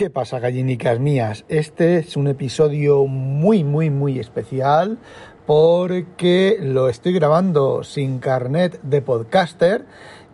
¿Qué pasa, gallinicas mías? Este es un episodio muy, muy, muy especial porque lo estoy grabando sin carnet de podcaster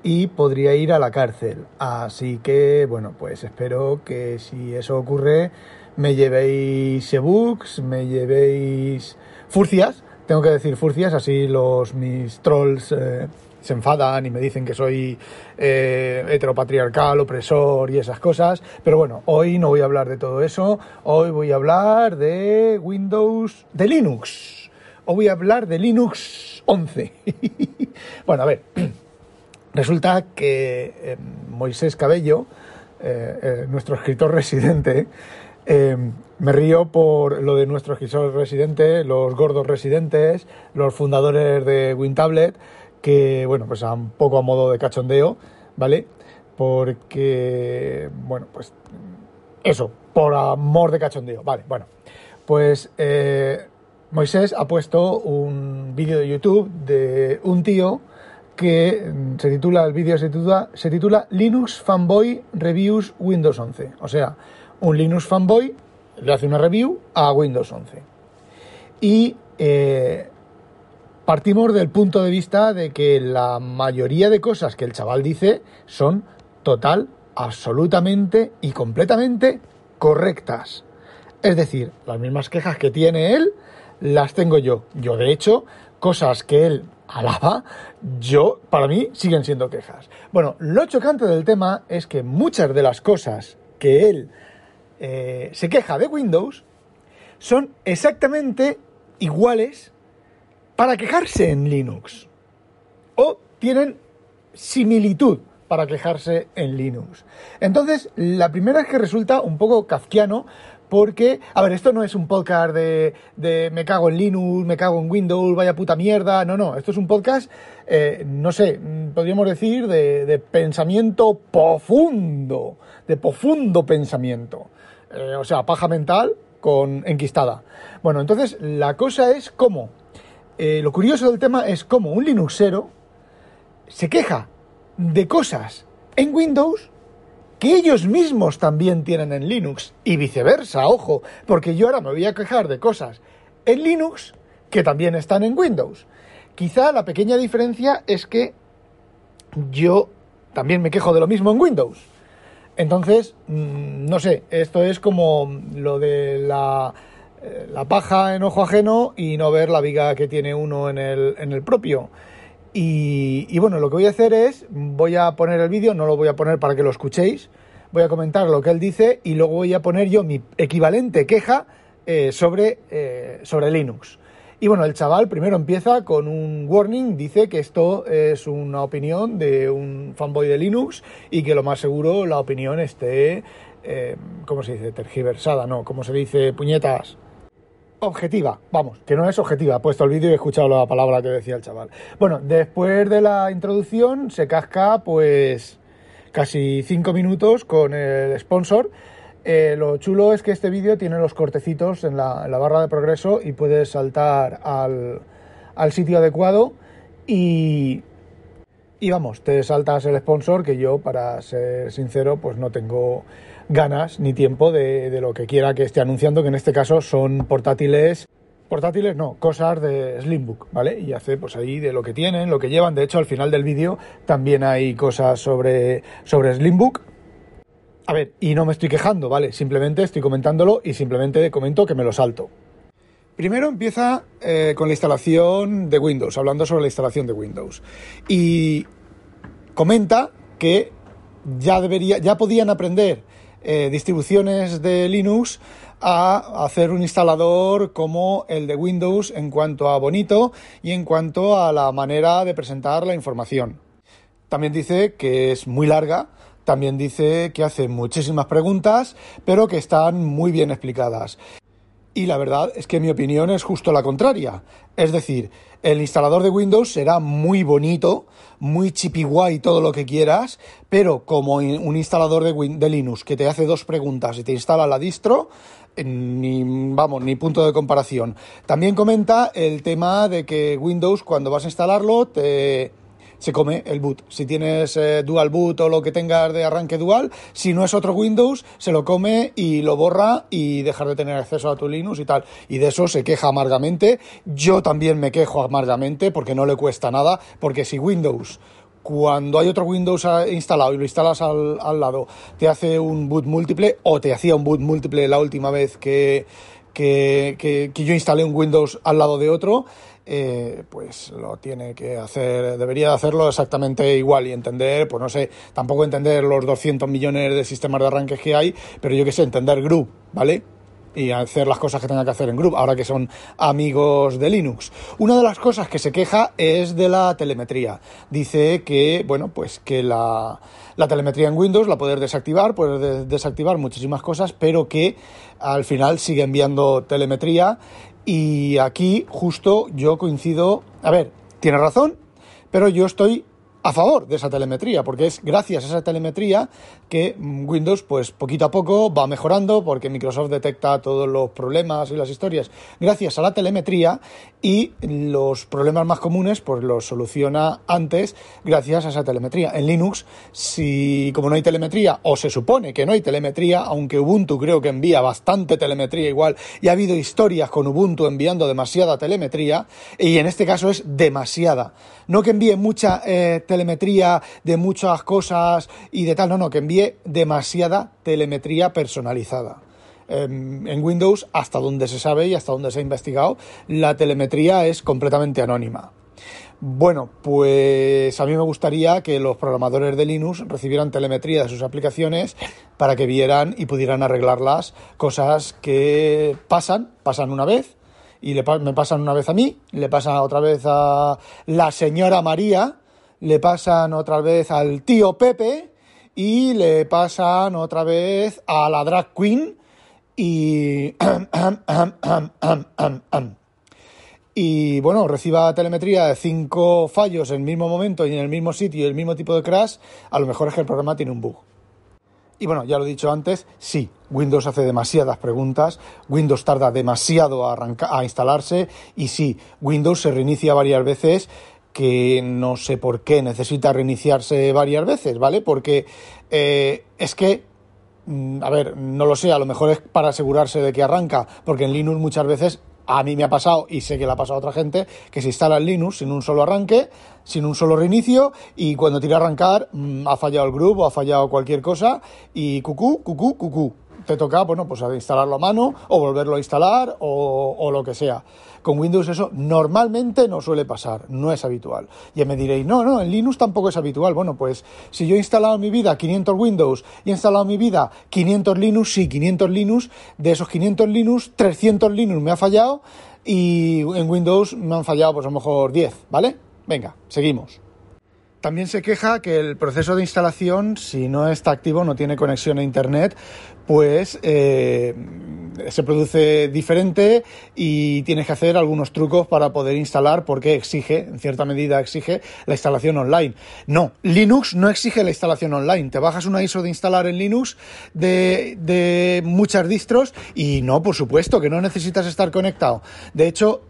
y podría ir a la cárcel. Así que, bueno, pues espero que si eso ocurre me llevéis ebooks, me llevéis furcias, tengo que decir furcias, así los mis trolls... Eh, se enfadan y me dicen que soy eh, heteropatriarcal, opresor y esas cosas. Pero bueno, hoy no voy a hablar de todo eso. Hoy voy a hablar de Windows, de Linux. Hoy voy a hablar de Linux 11. bueno, a ver. Resulta que eh, Moisés Cabello, eh, nuestro escritor residente, me río por lo de nuestro escritor residente, los gordos residentes, los fundadores de WinTablet, que, bueno, pues un poco a modo de cachondeo, ¿vale? Porque, bueno, pues eso, por amor de cachondeo, vale, bueno. Pues eh, Moisés ha puesto un vídeo de YouTube de un tío que se titula, el vídeo se titula, se titula Linux Fanboy Reviews Windows 11. O sea, un Linux fanboy le hace una review a Windows 11. Y eh, partimos del punto de vista de que la mayoría de cosas que el chaval dice son total, absolutamente y completamente correctas. Es decir, las mismas quejas que tiene él, las tengo yo. Yo, de hecho, cosas que él alaba, yo, para mí, siguen siendo quejas. Bueno, lo chocante del tema es que muchas de las cosas que él eh, se queja de Windows son exactamente iguales para quejarse en Linux. O tienen similitud para quejarse en Linux. Entonces, la primera es que resulta un poco kafkiano porque, a ver, esto no es un podcast de, de, me cago en Linux, me cago en Windows, vaya puta mierda, no, no, esto es un podcast, eh, no sé, podríamos decir de, de, pensamiento profundo, de profundo pensamiento, eh, o sea, paja mental con enquistada. Bueno, entonces la cosa es cómo eh, lo curioso del tema es cómo un Linuxero se queja de cosas en Windows que ellos mismos también tienen en Linux y viceversa, ojo, porque yo ahora me voy a quejar de cosas en Linux que también están en Windows. Quizá la pequeña diferencia es que yo también me quejo de lo mismo en Windows. Entonces, mm, no sé, esto es como lo de la la paja en ojo ajeno y no ver la viga que tiene uno en el, en el propio. Y, bueno, lo que voy a hacer es, voy a poner el vídeo, no lo voy a poner para que lo escuchéis, voy a comentar lo que él dice y luego voy a poner yo mi equivalente queja eh, sobre, eh, sobre Linux. Y bueno, el chaval primero empieza con un warning, dice que esto es una opinión de un fanboy de Linux y que lo más seguro la opinión esté, ¿cómo se dice? Tergiversada, no, ¿cómo se dice? Puñetas objetiva, vamos, que no es objetiva, he puesto el vídeo y he escuchado la palabra que decía el chaval. Bueno, después de la introducción se casca pues casi cinco minutos con el sponsor. Eh, lo chulo es que este vídeo tiene los cortecitos en la, barra de progreso y puedes saltar al, al sitio adecuado y, y vamos, te saltas el sponsor que yo, para ser sincero, pues no tengo ganas ni tiempo de, lo que quiera que esté anunciando, que en este caso son portátiles portátiles no, cosas de Slimbook, ¿vale? Y hace pues ahí de lo que tienen, lo que llevan. De hecho, al final del vídeo también hay cosas sobre, sobre Slimbook. A ver, y no me estoy quejando, ¿vale? Simplemente estoy comentándolo y simplemente comento que me lo salto. Primero empieza eh, con la instalación de Windows, hablando sobre la instalación de Windows. Y comenta que ya debería, ya podían aprender eh, distribuciones de Linux a hacer un instalador como el de Windows en cuanto a bonito y en cuanto a la manera de presentar la información. También dice que es muy larga, también dice que hace muchísimas preguntas, pero que están muy bien explicadas. Y la verdad es que mi opinión es justo la contraria. Es decir, el instalador de Windows será muy bonito, muy chipi guay, todo lo que quieras, pero como un instalador de, de Linux que te hace dos preguntas y te instala la distro, ni vamos, ni punto de comparación. También comenta el tema de que Windows cuando vas a instalarlo te se come el boot. Si tienes eh, dual boot o lo que tengas de arranque dual, si no es otro Windows, se lo come y lo borra y dejar de tener acceso a tu Linux y tal. Y de eso se queja amargamente. Yo también me quejo amargamente porque no le cuesta nada, porque si Windows cuando hay otro Windows instalado y lo instalas al, al, lado, te hace un boot múltiple o te hacía un boot múltiple la última vez que, que, yo instalé un Windows al lado de otro, eh, pues lo tiene que hacer, debería hacerlo exactamente igual y entender, pues no sé, tampoco entender los 200 millones de sistemas de arranques que hay, pero yo que sé, entender GRU, ¿vale? Y hacer las cosas que tenga que hacer en Group, ahora que son amigos de Linux. Una de las cosas que se queja es de la telemetría. Dice que, bueno, pues que la, la telemetría en Windows la puedes desactivar, puedes desactivar muchísimas cosas, pero que al final sigue enviando telemetría y aquí justo yo coincido, a ver, tiene razón, pero yo estoy a favor de esa telemetría, porque es gracias a esa telemetría que Windows, pues poquito a poco va mejorando, porque Microsoft detecta todos los problemas y las historias gracias a la telemetría y los problemas más comunes, pues los soluciona antes gracias a esa telemetría. En Linux, si como no hay telemetría, o se supone que no hay telemetría, aunque Ubuntu creo que envía bastante telemetría igual, y ha habido historias con Ubuntu enviando demasiada telemetría, y en este caso es demasiada. No que envíe mucha eh, telemetría de muchas cosas y de tal, no, no, que envíe demasiada telemetría personalizada. Em, en Windows, hasta donde se sabe y hasta donde se ha investigado, la telemetría es completamente anónima. Bueno, pues a mí me gustaría que los programadores de Linux recibieran telemetría de sus aplicaciones para que vieran y pudieran arreglarlas, cosas que pasan, pasan una vez, y le, me pasan una vez a mí, le pasan otra vez a la señora María, le pasan otra vez al tío Pepe y le pasan otra vez a la drag queen y... y bueno, reciba telemetría de cinco fallos en el mismo momento y en el mismo sitio y el mismo tipo de crash, a lo mejor es que el programa tiene un bug. Y bueno, ya lo he dicho antes, sí, Windows hace demasiadas preguntas, Windows tarda demasiado a, a instalarse y sí, Windows se reinicia varias veces que no sé por qué necesita reiniciarse varias veces, ¿vale? Porque eh, es que, mm, a ver, no lo sé, a lo mejor es para asegurarse de que arranca, porque en Linux muchas veces a mí me ha pasado, y sé que le ha pasado a otra gente, que se instala el Linux sin un solo arranque, sin un solo reinicio, y cuando tira a arrancar mm, ha fallado el grupo ha fallado cualquier cosa, y cucú, cucú, cucú. Te toca, bueno, pues instalarlo a mano, o volverlo a instalar, o, o lo que sea. Con Windows eso normalmente no suele pasar, no es habitual. Ya me diréis, no, no, en Linux tampoco es habitual. Bueno, pues si yo he instalado en mi vida 500 Windows y he instalado en mi vida 500 Linux, sí, 500 Linux, de esos 500 Linux, 300 Linux me ha fallado y en Windows me han fallado pues a lo mejor 10, ¿vale? Venga, seguimos. También se queja que el proceso de instalación, si no está activo, no tiene conexión a Internet, pues eh, se produce diferente y tienes que hacer algunos trucos para poder instalar porque exige, en cierta medida exige, la instalación online. No, Linux no exige la instalación online. Te bajas una ISO de instalar en Linux de, de muchas distros y no, por supuesto, que no necesitas estar conectado. De hecho,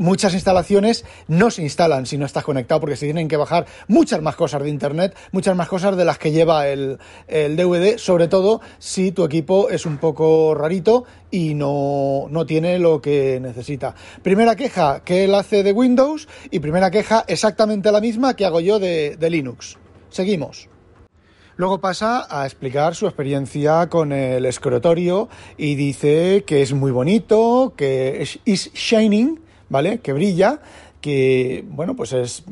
muchas instalaciones no se instalan si no estás conectado porque se tienen que bajar muchas más cosas de Internet, muchas más cosas de las que lleva el, DVD, sobre todo si tu equipo es un poco rarito y no, tiene lo que necesita. Primera queja que él hace de Windows y primera queja exactamente la misma que hago yo de, de Linux. Seguimos. Luego pasa a explicar su experiencia con el escrotorio y dice que es muy bonito, que es is shining, ¿vale? Que brilla, que, bueno, pues es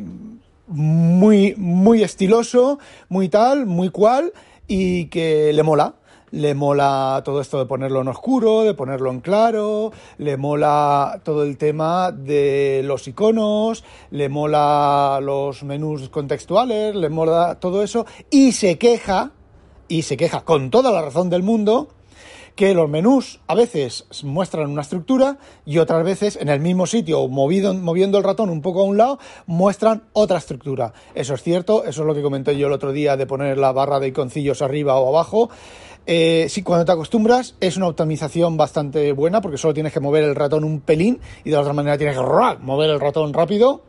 muy, muy estiloso, muy tal, muy cual, y que le mola. Le mola todo esto de ponerlo en oscuro, de ponerlo en claro, le mola todo el tema de los iconos, le mola los menús contextuales, le mola todo eso, y se queja, y se queja con toda la razón del mundo, que los menús a veces muestran una estructura y otras veces en el mismo sitio, movido, moviendo el ratón un poco a un lado, muestran otra estructura. Eso es cierto, eso es lo que comenté yo el otro día de poner la barra de iconcillos arriba o abajo. Eh, sí, cuando te acostumbras es una optimización bastante buena porque solo tienes que mover el ratón un pelín y de la otra manera tienes que mover el ratón rápido.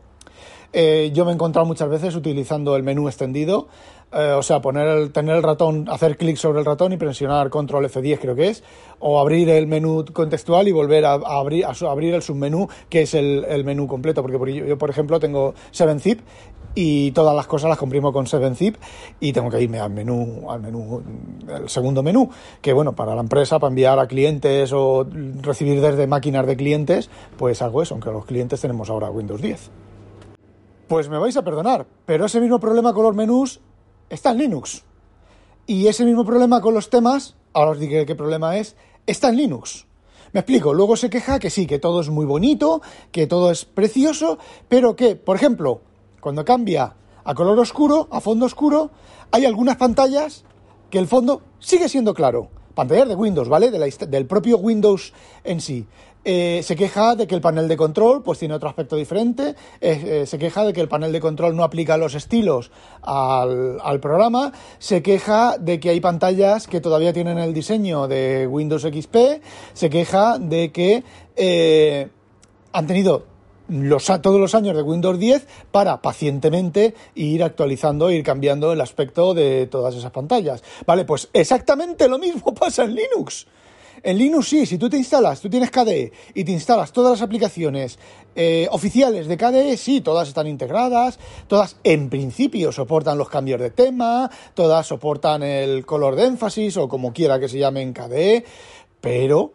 eh, yo me he encontrado muchas veces utilizando el menú extendido, eh, o sea, poner tener el ratón, hacer clic sobre el ratón y presionar control F10 creo que es, o abrir el menú contextual y volver a, abrir, a, abrir el submenú que es el, el menú completo, porque yo, por ejemplo tengo 7-Zip y todas las cosas las comprimo con 7-Zip y tengo que irme al menú, al menú, el segundo menú, que bueno, para la empresa, para enviar a clientes o recibir desde máquinas de clientes, pues hago eso, aunque los clientes tenemos ahora Windows 10. Pues me vais a perdonar, pero ese mismo problema con los menús está en Linux. Y ese mismo problema con los temas, ahora os diré qué problema es, está en Linux. Me explico, luego se queja que sí, que todo es muy bonito, que todo es precioso, pero que, por ejemplo, cuando cambia a color oscuro, a fondo oscuro, hay algunas pantallas que el fondo sigue siendo claro. Pantallas de Windows, ¿vale? del propio Windows en sí. Eh, se queja de que el panel de control pues tiene otro aspecto diferente, eh, se queja de que el panel de control no aplica los estilos al, programa, se queja de que hay pantallas que todavía tienen el diseño de Windows XP, se queja de que eh, han tenido todos los años de Windows 10 para pacientemente ir actualizando, ir cambiando el aspecto de todas esas pantallas. Vale, pues exactamente lo mismo pasa en Linux. En Linux sí, si tú te instalas, tú tienes KDE y te instalas todas las aplicaciones eh, oficiales de KDE, sí, todas están integradas, todas en principio soportan los cambios de tema, todas soportan el color de énfasis o como quiera que se llame en KDE, pero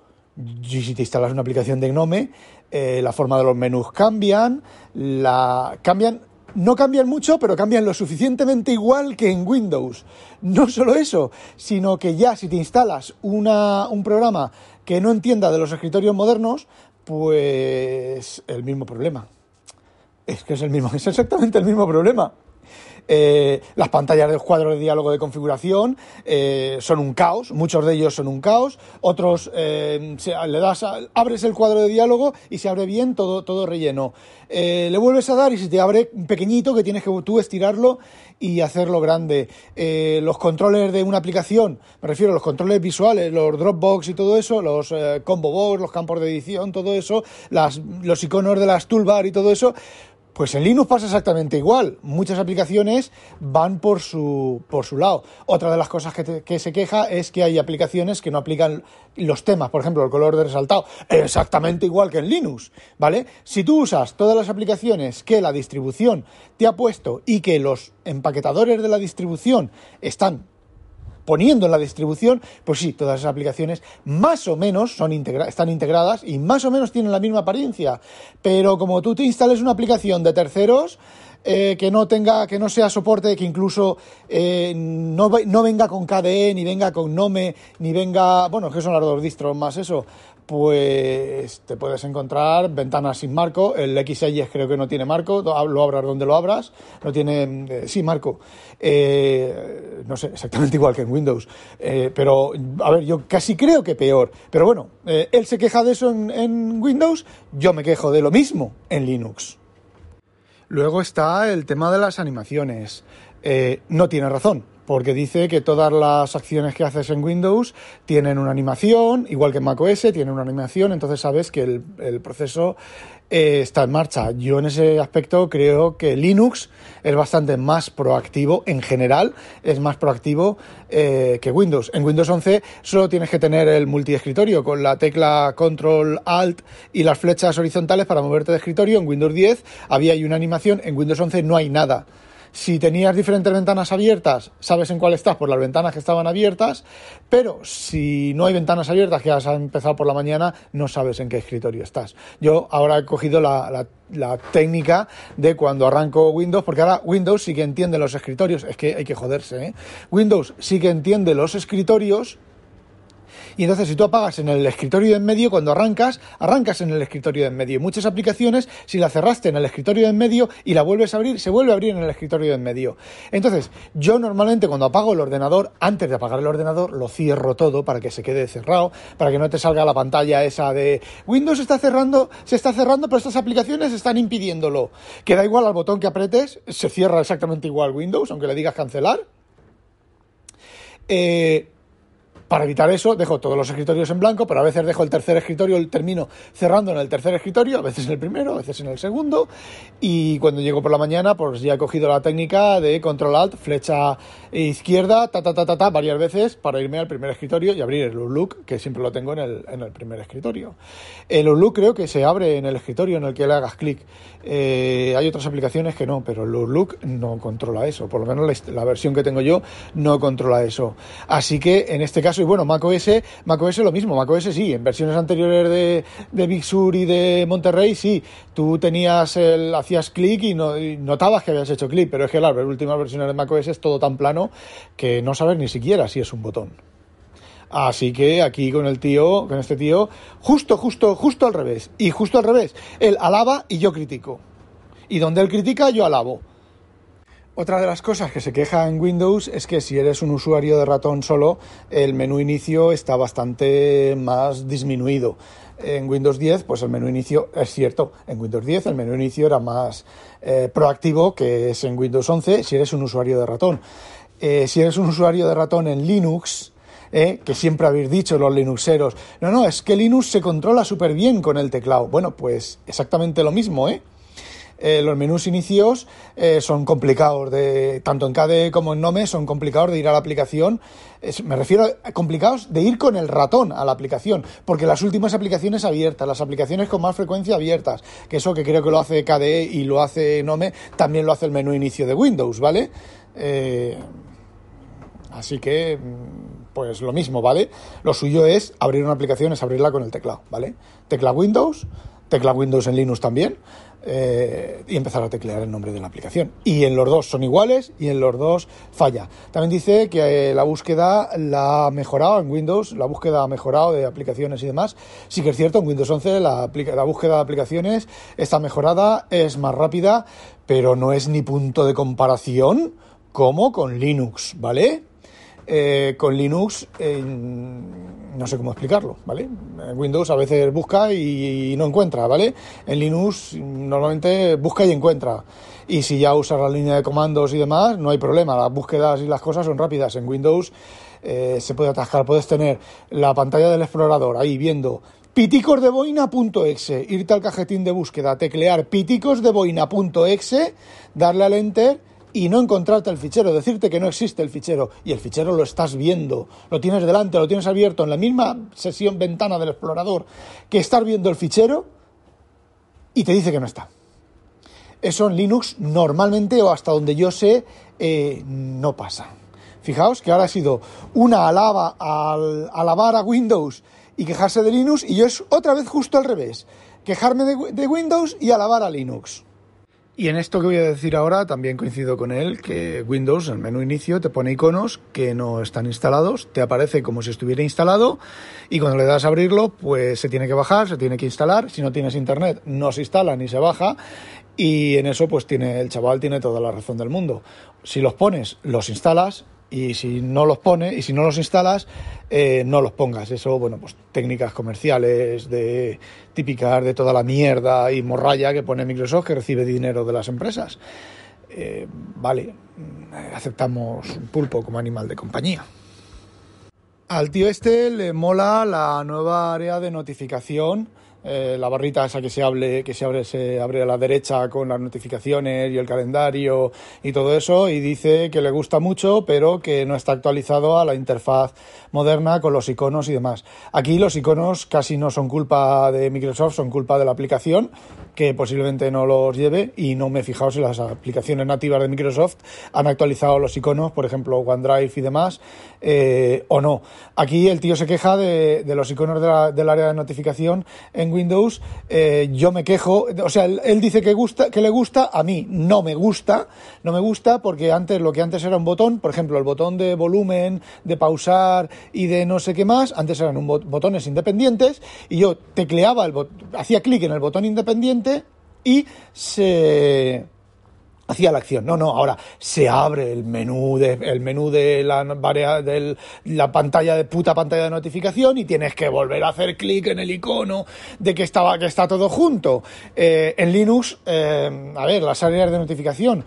si te instalas una aplicación de Gnome, eh, la forma de los menús cambian, la cambian no cambian mucho, pero cambian lo suficientemente igual que en Windows. No solo eso, sino que ya si te instalas un programa que no entienda de los escritorios modernos, pues el mismo problema. Es que es el mismo, es exactamente el mismo problema. Eh, las pantallas de cuadros de diálogo de configuración eh, son un caos, muchos de ellos son un caos, otros eh, le das abres el cuadro de diálogo y se abre bien todo, todo relleno. le vuelves a dar y se te abre pequeñito que tienes que tú estirarlo y hacerlo grande. los controles de una aplicación, me refiero a los controles visuales, los Dropbox y todo eso, los combo box, los campos de edición, todo eso, las, los iconos de las toolbar y todo eso, pues en Linux pasa exactamente igual. Muchas aplicaciones van por su, por su lado. Otra de las cosas que, que, se queja es que hay aplicaciones que no aplican los temas, por ejemplo, el color de resaltado, exactamente igual que en Linux, ¿vale? Si tú usas todas las aplicaciones que la distribución te ha puesto y que los empaquetadores de la distribución están poniendo en la distribución, pues sí, todas esas aplicaciones más o menos son están integradas y más o menos tienen la misma apariencia. Pero como tú te instales una aplicación de terceros, eh, que no tenga, que no sea soporte, que incluso eh, no, no, venga con KDE, ni venga con Nome, ni venga, bueno, que son las dos distros más eso, pues te puedes encontrar ventanas sin marco. El X6 creo que no tiene marco, lo abras donde lo abras. No tiene, eh, sí, marco. Eh, no sé, exactamente igual que en Windows. Eh, pero, a ver, yo casi creo que peor. Pero bueno, él se queja de eso en, en Windows, yo me quejo de lo mismo en Linux. Luego está el tema de las animaciones. no tiene razón porque dice que todas las acciones que haces en Windows tienen una animación, igual que en macOS tiene una animación, entonces sabes que el, proceso eh, está en marcha. Yo en ese aspecto creo que Linux es bastante más proactivo, en general es más proactivo eh, que Windows. En Windows 11 solo tienes que tener el multiescritorio con la tecla Control Alt y las flechas horizontales para moverte de escritorio. En Windows 10 había una animación, en Windows 11 no hay nada. Si tenías diferentes ventanas abiertas, sabes en cuál estás por las ventanas que estaban abiertas, pero si no hay ventanas abiertas que has empezado por la mañana, no sabes en qué escritorio estás. Yo ahora he cogido la, técnica de cuando arranco Windows, porque ahora Windows sí que entiende los escritorios, es que hay que joderse, ¿eh? Windows sí que entiende los escritorios y entonces si tú apagas en el escritorio de en medio, cuando arrancas, arrancas en el escritorio de en medio. muchas aplicaciones, si la cerraste en el escritorio de en medio y la vuelves a abrir, se vuelve a abrir en el escritorio de en medio. Entonces, yo normalmente cuando apago el ordenador, antes de apagar el ordenador, lo cierro todo para que se quede cerrado, para que no te salga la pantalla esa de Windows está cerrando, se está cerrando, pero estas aplicaciones están impidiéndolo. Que da igual al botón que apretes, se cierra exactamente igual Windows, aunque le digas cancelar. Eh, para evitar eso, dejo todos los escritorios en blanco, pero a veces dejo el tercer escritorio, el termino cerrando en el tercer escritorio, a veces en el primero, a veces en el segundo, y cuando llego por la mañana, pues ya he cogido la técnica de control alt, flecha izquierda, ta ta ta ta, ta varias veces para irme al primer escritorio y abrir el Outlook, que siempre lo tengo en el, en el primer escritorio. El Outlook creo que se abre en el escritorio en el que le hagas clic. Eh, hay otras aplicaciones que no, pero el Outlook no controla eso, por lo menos la, la versión que tengo yo no controla eso. Así que en este caso y bueno, macOS, macOS lo mismo, macOS sí, en versiones anteriores de, de Big Sur y de Monterrey sí, tú tenías el, hacías clic y, no, y notabas que habías hecho clic, pero es que las últimas versiones de macOS es todo tan plano que no sabes ni siquiera si es un botón. Así que aquí con el tío, con este tío, justo, justo, justo al revés. Y justo al revés. Él alaba y yo critico. Y donde él critica, yo alabo. Otra de las cosas que se queja en Windows es que si eres un usuario de ratón solo, el menú inicio está bastante más disminuido. En Windows 10, pues el menú inicio es cierto. En Windows 10 el menú inicio era más eh, proactivo que es en Windows 11 si eres un usuario de ratón. Eh, si eres un usuario de ratón en Linux, eh, que siempre habéis dicho los Linuxeros, no, no, es que Linux se controla súper bien con el teclado. Bueno, pues exactamente lo mismo, ¿eh? Eh, los menús inicios eh, son complicados, de, tanto en KDE como en Nome son complicados de ir a la aplicación. Me refiero a complicados de ir con el ratón a la aplicación, porque las últimas aplicaciones abiertas, las aplicaciones con más frecuencia abiertas, que eso que creo que lo hace KDE y lo hace Nome, también lo hace el menú inicio de Windows, ¿vale? Eh, así que pues lo mismo, ¿vale? Lo suyo es abrir una aplicación, es abrirla con el teclado, ¿vale? Tecla Windows, tecla Windows en Linux también, eh, y empezar a teclear el nombre de la aplicación. Y en los dos son iguales y en los dos falla. También dice que eh, la búsqueda la ha mejorado en Windows, la búsqueda ha mejorado de aplicaciones y demás. Sí que es cierto, en Windows 11 la, la búsqueda de aplicaciones está mejorada, es más rápida, pero no es ni punto de comparación como con Linux, ¿vale? Eh, con Linux eh, no sé cómo explicarlo, ¿vale? Windows a veces busca y no encuentra, ¿vale? En Linux normalmente busca y encuentra. Y si ya usas la línea de comandos y demás, no hay problema. Las búsquedas y las cosas son rápidas. En Windows eh, se puede atascar. Puedes tener la pantalla del explorador ahí viendo piticosdeboina.exe, irte al cajetín de búsqueda, teclear piticosdeboina.exe, darle al enter y no encontrarte el fichero, decirte que no existe el fichero y el fichero lo estás viendo, lo tienes delante, lo tienes abierto en la misma sesión ventana del explorador que estar viendo el fichero y te dice que no está. Eso en Linux normalmente o hasta donde yo sé eh, no pasa. Fijaos que ahora ha sido una alaba al alabar a Windows y quejarse de Linux y yo es otra vez justo al revés, quejarme de, de Windows y alabar a Linux. Y en esto que voy a decir ahora también coincido con él, que Windows, en el menú inicio, te pone iconos que no están instalados, te aparece como si estuviera instalado y cuando le das a abrirlo, pues se tiene que bajar, se tiene que instalar. Si no tienes internet, no se instala ni se baja y en eso pues tiene el chaval tiene toda la razón del mundo. Si los pones, los instalas y si no los pones y si no los instalas eh, no los pongas. Eso bueno pues técnicas comerciales de típicas de toda la mierda y morralla que pone Microsoft que recibe dinero de las empresas. Eh, vale aceptamos un pulpo como animal de compañía. Al tío este le mola la nueva área de notificación eh, la barrita esa que se hable, que se abre, se abre a la derecha con las notificaciones y el calendario y todo eso, y dice que le gusta mucho, pero que no está actualizado a la interfaz moderna con los iconos y demás. Aquí los iconos casi no son culpa de Microsoft, son culpa de la aplicación, que posiblemente no los lleve, y no me he fijado si las aplicaciones nativas de Microsoft han actualizado los iconos, por ejemplo OneDrive y demás, eh, o no. Aquí el tío se queja de, los iconos de la, del área de notificación en Windows, eh, yo me quejo, o sea, él, dice que, le gusta, a mí no me gusta, no me gusta porque antes lo que antes era un botón, por ejemplo, el botón de volumen, de pausar y de no sé qué más, antes eran un bot botones independientes y yo tecleaba, el hacía clic en el botón independiente y se hacía la acción. No, no, ahora se abre el menú de, el menú de la, pantalla de puta pantalla de notificación y tienes que volver a hacer clic en el icono de que estaba, que está todo junto. Eh, en Linux, eh, a ver, las áreas de notificación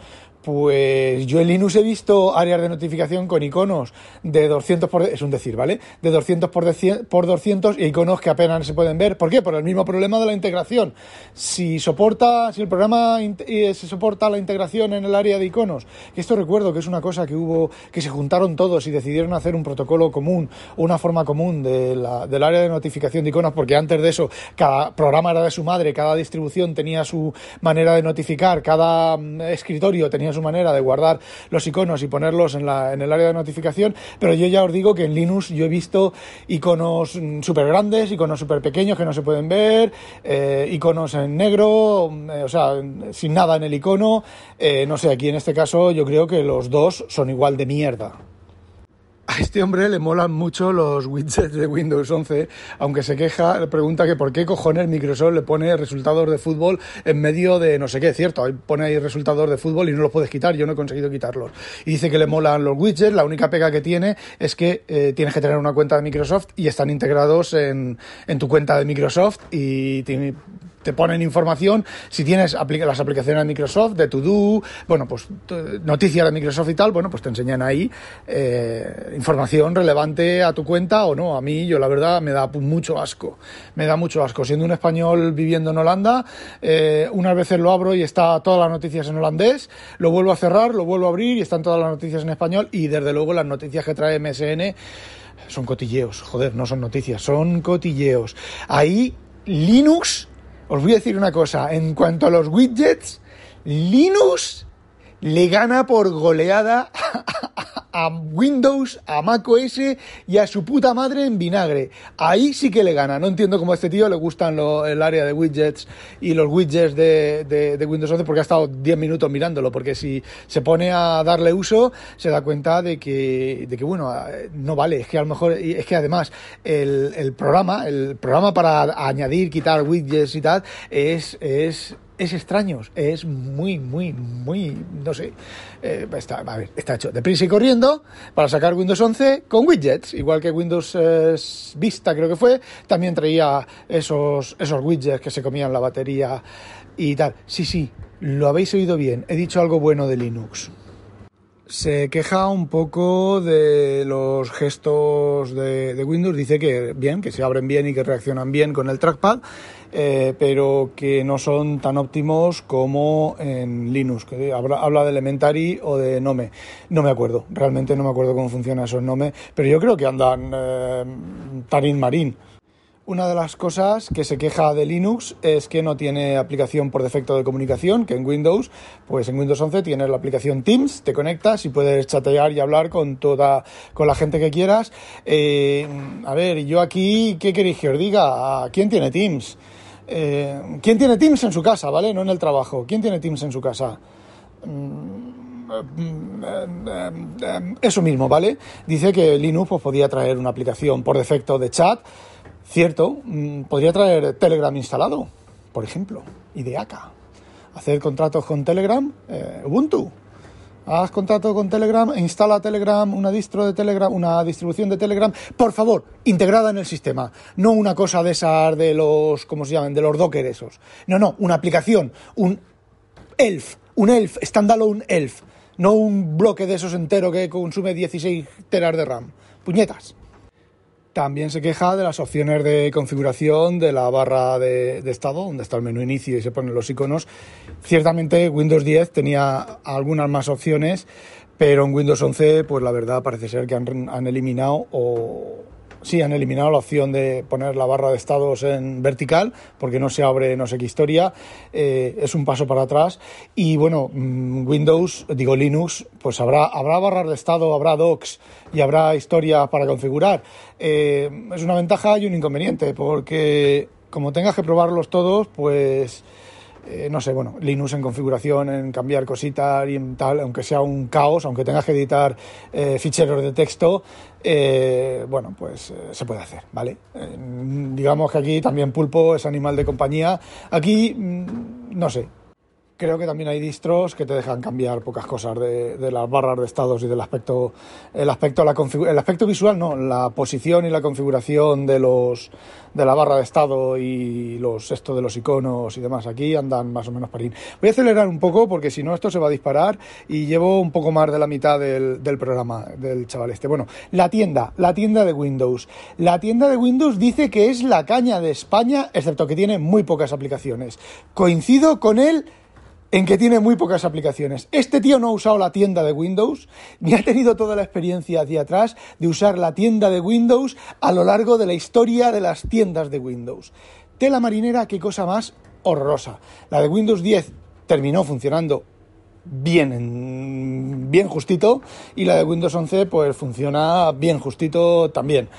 Pues yo en Linux he visto áreas de notificación con iconos de 200 por... Es un decir, ¿vale? De 200 por, por 200 y iconos que apenas se pueden ver. ¿Por qué? Por el mismo problema de la integración. Si soporta, si el programa se soporta la integración en el área de iconos, esto recuerdo que es una cosa que hubo, que se juntaron todos y decidieron hacer un protocolo común, una forma común de del área de notificación de iconos, porque antes de eso cada programa era de su madre, cada distribución tenía su manera de notificar, cada mm, escritorio tenía su manera de guardar los iconos y ponerlos en, la, en el área de notificación, pero yo ya os digo que en Linux yo he visto iconos mm, súper grandes, iconos súper pequeños que no se pueden ver, eh, iconos en negro, mm, eh, o sea, sin nada en el icono, eh, no sé, aquí en este caso yo creo que los dos son igual de mierda. A este hombre le molan mucho los widgets de Windows 11, aunque se queja, le pregunta que por qué cojones Microsoft le pone resultados de fútbol en medio de no sé qué, cierto, pone ahí resultados de fútbol y no los puedes quitar, yo no he conseguido quitarlos. Y dice que le molan los widgets, la única pega que tiene es que eh, tienes que tener una cuenta de Microsoft y están integrados en, en tu cuenta de Microsoft y tiene, te ponen información, si tienes las aplicaciones de Microsoft, de To-Do, bueno, pues noticias de Microsoft y tal, bueno, pues te enseñan ahí eh, información relevante a tu cuenta o no. A mí, yo la verdad, me da mucho asco. Me da mucho asco. Siendo un español viviendo en Holanda, eh, unas veces lo abro y está todas las noticias en holandés, lo vuelvo a cerrar, lo vuelvo a abrir y están todas las noticias en español y desde luego las noticias que trae MSN son cotilleos, joder, no son noticias, son cotilleos. Ahí Linux os voy a decir una cosa, en cuanto a los widgets, Linux le gana por goleada a Windows, a macOS y a su puta madre en vinagre. Ahí sí que le gana. No entiendo cómo a este tío le gustan el área de widgets y los widgets de, Windows 11 porque ha estado 10 minutos mirándolo. Porque si se pone a darle uso, se da cuenta de que, de que bueno, no vale. Es que a lo mejor, es que además el, el programa, el programa para añadir, quitar widgets y tal, es, es es extraño, es muy, muy, muy, no sé, eh, está, a ver, está hecho deprisa y corriendo para sacar Windows 11 con widgets, igual que Windows eh, Vista creo que fue, también traía esos, esos widgets que se comían la batería y tal. Sí, sí, lo habéis oído bien, he dicho algo bueno de Linux se queja un poco de los gestos de, Windows, dice que bien, que se abren bien y que reaccionan bien con el trackpad, eh, pero que no son tan óptimos como en Linux, que habla, habla, de Elementary o de Nome. No me acuerdo, realmente no me acuerdo cómo funciona eso en Nome, pero yo creo que andan eh, marín. Una de las cosas que se queja de Linux es que no tiene aplicación por defecto de comunicación, que en Windows, pues en Windows 11 tienes la aplicación Teams, te conectas y puedes chatear y hablar con toda, con la gente que quieras. Eh, a ver, yo aquí, ¿qué queréis que os diga? ¿Quién tiene Teams? Eh, ¿Quién tiene Teams en su casa, vale? No en el trabajo. ¿Quién tiene Teams en su casa? Mm, eso mismo, ¿vale? Dice que Linux pues, podía traer una aplicación por defecto de chat Cierto, mm, podría traer Telegram instalado, por ejemplo, y de acá. Hacer contratos con Telegram, eh, Ubuntu. Haz contrato con Telegram, e instala Telegram, una distro de Telegram, una distribución de Telegram, por favor, integrada en el sistema. No una cosa de esas de los, ¿cómo se llaman? De los Docker esos. No, no, una aplicación, un ELF, un ELF, standalone ELF. No un bloque de esos entero que consume 16 teras de RAM. Puñetas. También se queja de las opciones de configuración de la barra de, estado, donde está el menú inicio y se ponen los iconos. Ciertamente Windows 10 tenía algunas más opciones, pero en Windows 11, pues la verdad parece ser que han, han eliminado o Sí, han eliminado la opción de poner la barra de estados en vertical porque no se abre no sé qué historia. Eh, es un paso para atrás. Y bueno, mm, Windows, digo Linux, pues habrá, habrá barras de estado, habrá docs y habrá historia para configurar. Eh, es una ventaja y un inconveniente porque como tengas que probarlos todos, pues eh, no sé, bueno, Linux en configuración, en cambiar cositas y en tal, aunque sea un caos, aunque tengas que editar eh, ficheros de texto, eh, bueno, pues se puede hacer, ¿vale? digamos que aquí también pulpo es animal de compañía. Aquí, mm, no sé, creo que también hay distros que te dejan cambiar pocas cosas de, de las barras de estados y del aspecto, el aspecto, la el aspecto visual, no, la posición y la configuración de los de la barra de estado y los esto de los iconos y demás. Aquí andan más o menos parín. Voy a acelerar un poco porque si no esto se va a disparar y llevo un poco más de la mitad del, del programa del chaval este. Bueno, la tienda, la tienda de Windows. La tienda de Windows dice que es la caña de España, excepto que tiene muy pocas aplicaciones. Coincido con él en que tiene muy pocas aplicaciones. Este tío no ha usado la tienda de Windows, ni ha tenido toda la experiencia hacia atrás de usar la tienda de Windows a lo largo de la historia de las tiendas de Windows. Tela marinera, qué cosa más horrorosa. La de Windows 10 terminó funcionando bien, bien justito y la de Windows 11 pues funciona bien justito también.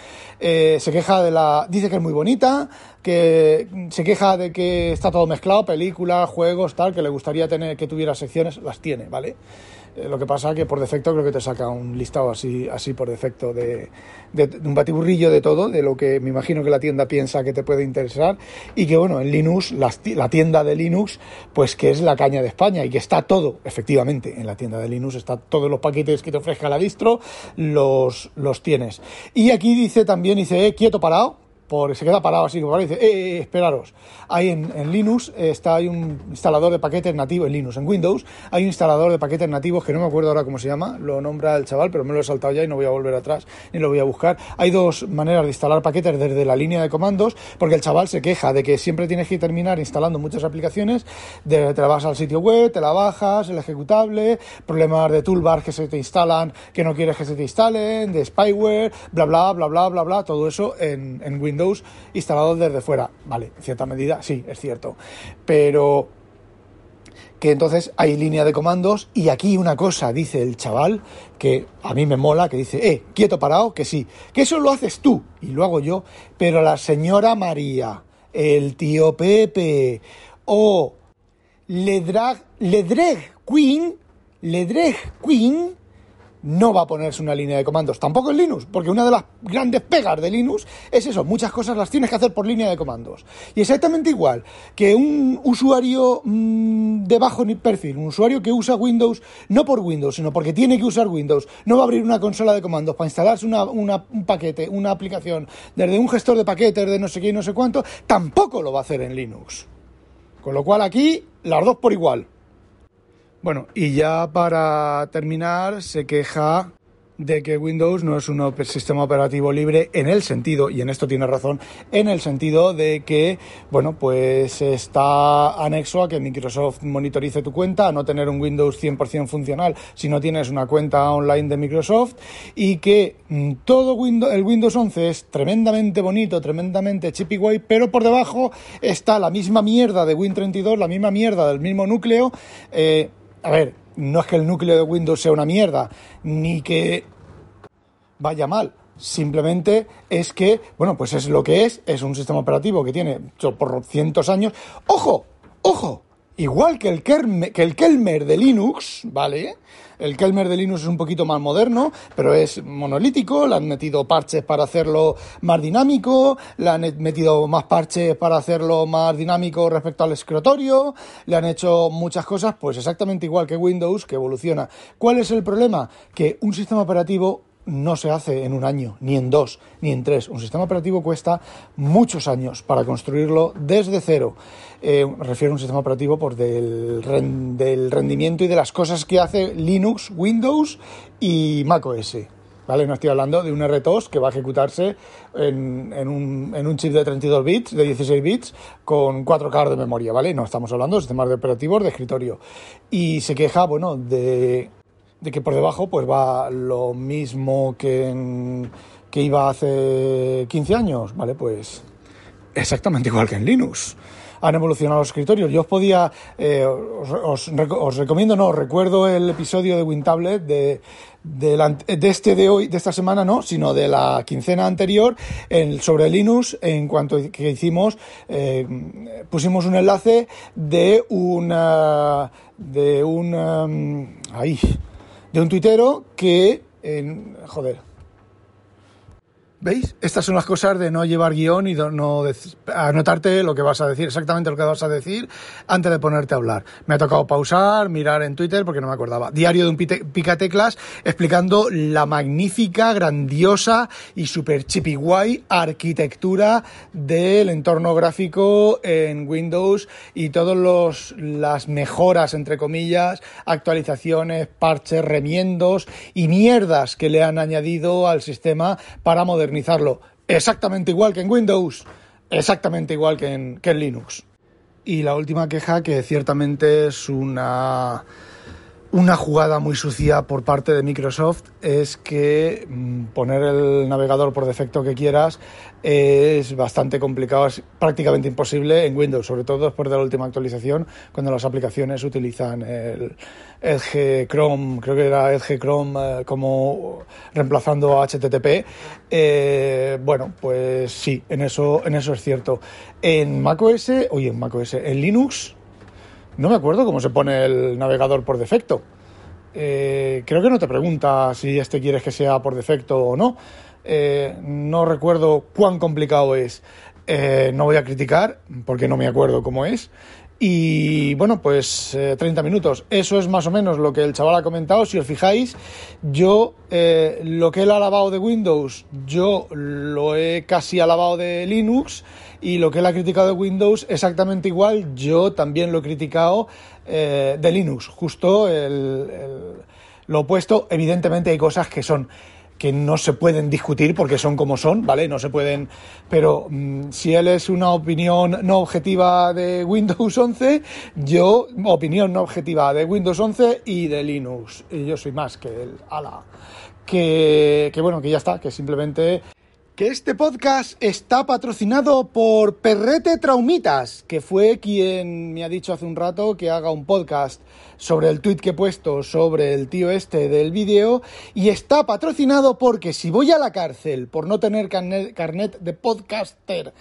Eh, se queja de la, dice que es muy bonita, que se queja de que está todo mezclado, películas, juegos, tal, que le gustaría tener que tuviera secciones, las tiene, ¿vale? Eh, lo que pasa que por defecto creo que te saca un listado así, así por defecto de, un batiburrillo de todo, de lo que me imagino que la tienda piensa que te puede interesar y que bueno, en Linux, la, tienda de Linux, pues que es la caña de España y que está todo, efectivamente, en la tienda de Linux está todos los paquetes que te ofrezca la distro, los, los tienes. Y aquí dice también, dice, eh, quieto parado, porque se queda parado así, como dice, eh, eh, eh, esperaros. Ahí en, Linux está, hay un instalador de paquetes nativos, en Linux, en Windows, hay un instalador de paquetes nativos que no me acuerdo ahora cómo se llama, lo nombra el chaval, pero me lo he saltado ya y no voy a volver atrás, ni lo voy a buscar. Hay dos maneras de instalar paquetes desde la línea de comandos, porque el chaval se queja de que siempre tienes que terminar instalando muchas aplicaciones, de, te la vas al sitio web, te la bajas, el ejecutable, problemas de toolbar que se te instalan, que no quieres que se te instalen, de spyware, bla, bla, bla, bla, bla, bla, todo eso en, en Windows Windows instalado desde fuera. Vale, en cierta medida sí, es cierto. Pero que entonces hay línea de comandos y aquí una cosa dice el chaval que a mí me mola, que dice, eh, quieto parado, que sí, que eso lo haces tú y lo hago yo, pero la señora María, el tío Pepe o Ledrag, Ledreg Queen, Ledreg Queen, no va a ponerse una línea de comandos, tampoco en Linux, porque una de las grandes pegas de Linux es eso, muchas cosas las tienes que hacer por línea de comandos. Y exactamente igual que un usuario mm, de bajo perfil, un usuario que usa Windows no por Windows, sino porque tiene que usar Windows, no va a abrir una consola de comandos para instalarse un paquete, una aplicación desde un gestor de paquetes de no sé qué y no sé cuánto, tampoco lo va a hacer en Linux. Con lo cual aquí las dos por igual. Bueno, y ya para terminar, se queja de que Windows no es un sistema operativo libre en el sentido, y en esto tiene razón, en el sentido de que, bueno, pues está anexo a que Microsoft monitorice tu cuenta, a no tener un Windows 100% funcional si no tienes una cuenta online de Microsoft, y que mm, todo Windows, el Windows 11 es tremendamente bonito, tremendamente chip y guay, pero por debajo está la misma mierda de Win32, la misma mierda del mismo núcleo, eh, a ver, no es que el núcleo de Windows sea una mierda, ni que vaya mal. Simplemente es que, bueno, pues es lo que es, es un sistema operativo que tiene por cientos años. ¡Ojo! ¡Ojo! Igual que el, Kelmer, que el Kelmer de Linux, ¿vale? El Kelmer de Linux es un poquito más moderno, pero es monolítico, le han metido parches para hacerlo más dinámico, le han metido más parches para hacerlo más dinámico respecto al escritorio, le han hecho muchas cosas, pues exactamente igual que Windows, que evoluciona. ¿Cuál es el problema? Que un sistema operativo no se hace en un año, ni en dos, ni en tres. Un sistema operativo cuesta muchos años para construirlo desde cero. Eh, refiero a un sistema operativo por del, rendimiento y de las cosas que hace Linux, Windows y macOS. ¿Vale? No estoy hablando de un RTOS que va a ejecutarse en, un, chip de 32 bits, de 16 bits, con 4K de memoria, ¿vale? No estamos hablando de sistemas operativos de escritorio. Y se queja, bueno, de de que por debajo pues va lo mismo que, que iba hace 15 años, ¿vale? Pues exactamente igual que en Linux. Han evolucionado los escritorios. Yo os podía, eh, os, recomiendo, no, recuerdo el episodio de WinTablet de, de, de, este de hoy, de esta semana, no, sino de la quincena anterior, en, sobre Linux, en cuanto que hicimos, eh, pusimos un enlace de una, de un, ahí, de un tuitero que, joder, ¿Veis? Estas son las cosas de no llevar guion y no anotarte lo que vas a decir, exactamente lo que vas a decir antes de ponerte a hablar. Me ha tocado pausar, mirar en Twitter porque no me acordaba. Diario de un picateclas explicando la magnífica, grandiosa y super chippy guay arquitectura del entorno gráfico en Windows y todas las mejoras, entre comillas, actualizaciones, parches, remiendos y mierdas que le han añadido al sistema para modernizar exactamente igual que en Windows, exactamente igual que en, que en Linux. Y la última queja, que ciertamente es una una jugada muy sucia por parte de Microsoft es que mm, poner el navegador por defecto que quieras es bastante complicado, es prácticamente imposible en Windows, sobre todo después de la última actualización, cuando las aplicaciones utilizan el Edge Chrome, creo que era Edge Chrome eh, como reemplazando a HTTP. Eh, bueno, pues sí, en eso, en eso es cierto. En macOS, oye, en macOS, en Linux no me acuerdo cómo se pone el navegador por defecto. Eh, creo que no te pregunta si este quieres que sea por defecto o no. Eh, no recuerdo cuán complicado es. Eh, no voy a criticar porque no me acuerdo cómo es. Y bueno, pues 30 minutos. Eso es más o menos lo que el chaval ha comentado. Si os fijáis, yo lo que él ha alabado de Windows, yo lo he casi alabado de Linux y lo que él ha criticado de Windows exactamente igual, yo también lo he criticado eh, de Linux, justo lo opuesto. Evidentemente hay cosas que son que no se pueden discutir porque son como son, ¿vale? No se pueden, pero mm, si él es una opinión no objetiva de Windows 11, yo opinión no objetiva de Windows 11 y de Linux. Y yo soy más que el ala. Que, que bueno, que ya está, que simplemente que este podcast está patrocinado por Perrete Traumitas, que fue quien me ha dicho hace un rato que haga un podcast sobre el tweet que he puesto sobre el tío este del vídeo y está patrocinado porque si voy a la cárcel por no tener carnet de podcaster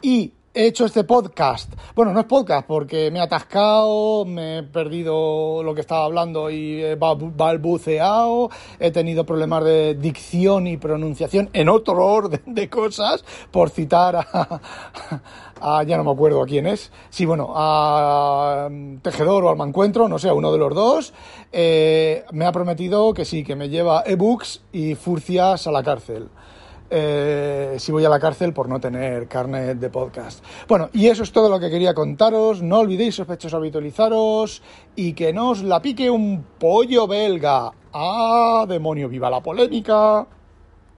y he hecho este podcast. Bueno, no es podcast porque me he atascado, me he perdido lo que estaba hablando y he balbuceado, he tenido problemas de dicción y pronunciación en otro orden de cosas, por citar a, ya no me acuerdo a quién es, sí, bueno, a Tejedor o al Mancuentro, no sé, a uno de los dos, eh, me ha prometido que sí, que me lleva ebooks y furcias a la cárcel. Eh, si voy a la cárcel por no tener carnet de podcast. Bueno, y eso es todo lo que quería contaros. No olvidéis, sospechosos, habitualizaros y que no os la pique un pollo belga. ¡Ah, demonio! ¡Viva la polémica!